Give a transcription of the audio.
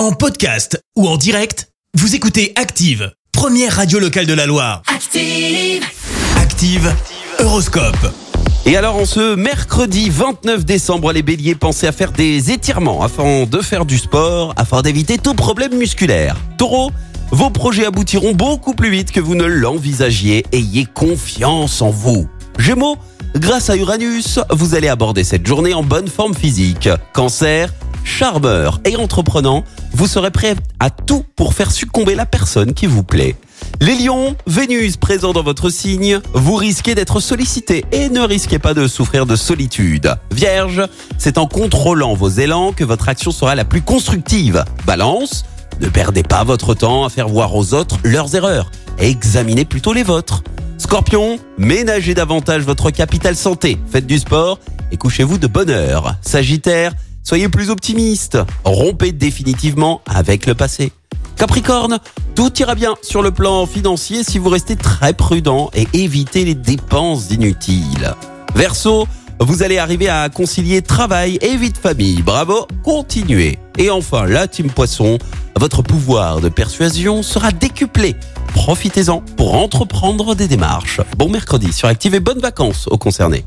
En podcast ou en direct, vous écoutez Active, première radio locale de la Loire. Active. Active, Horoscope. Et alors, en ce mercredi 29 décembre, les béliers, pensez à faire des étirements afin de faire du sport, afin d'éviter tout problème musculaire. Taureau, vos projets aboutiront beaucoup plus vite que vous ne l'envisagiez. Ayez confiance en vous. Gémeaux, grâce à Uranus, vous allez aborder cette journée en bonne forme physique. Cancer, charmeur et entreprenant, vous serez prêt à tout pour faire succomber la personne qui vous plaît. Les lions, Vénus présent dans votre signe, vous risquez d'être sollicité et ne risquez pas de souffrir de solitude. Vierge, c'est en contrôlant vos élans que votre action sera la plus constructive. Balance, ne perdez pas votre temps à faire voir aux autres leurs erreurs. Examinez plutôt les vôtres. Scorpion, ménagez davantage votre capital santé. Faites du sport et couchez-vous de bonne heure. Sagittaire, soyez plus optimiste. Rompez définitivement avec le passé. Capricorne, tout ira bien sur le plan financier si vous restez très prudent et évitez les dépenses inutiles. Verseau, vous allez arriver à concilier travail et vie de famille. Bravo, continuez. Et enfin, la team Poisson, votre pouvoir de persuasion sera décuplé. Profitez-en pour entreprendre des démarches. Bon mercredi sur Active et bonnes vacances aux concernés.